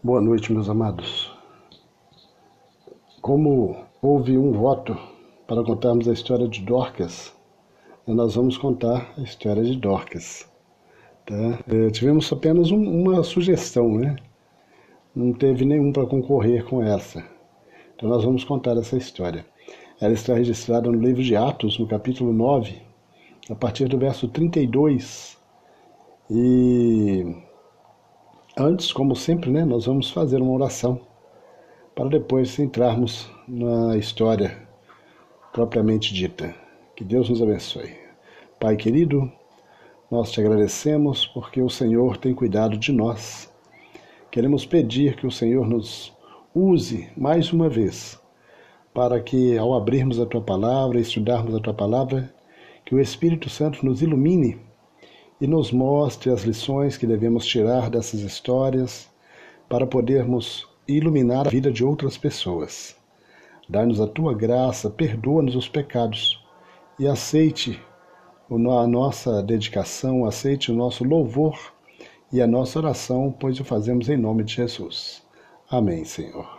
Boa noite, meus amados. Como houve um voto para contarmos a história de Dorcas, nós vamos contar a história de Dorcas. Tá? É, tivemos apenas um, uma sugestão, né? Não teve nenhum para concorrer com essa. Então nós vamos contar essa história. Ela está registrada no livro de Atos, no capítulo 9, a partir do verso 32. E Antes, como sempre, né, nós vamos fazer uma oração para depois entrarmos na história propriamente dita. Que Deus nos abençoe. Pai querido, nós te agradecemos porque o Senhor tem cuidado de nós. Queremos pedir que o Senhor nos use mais uma vez para que, ao abrirmos a tua palavra, estudarmos a tua palavra, que o Espírito Santo nos ilumine e nos mostre as lições que devemos tirar dessas histórias para podermos iluminar a vida de outras pessoas. Dá-nos a tua graça, perdoa-nos os pecados e aceite a nossa dedicação, aceite o nosso louvor e a nossa oração, pois o fazemos em nome de Jesus. Amém, Senhor.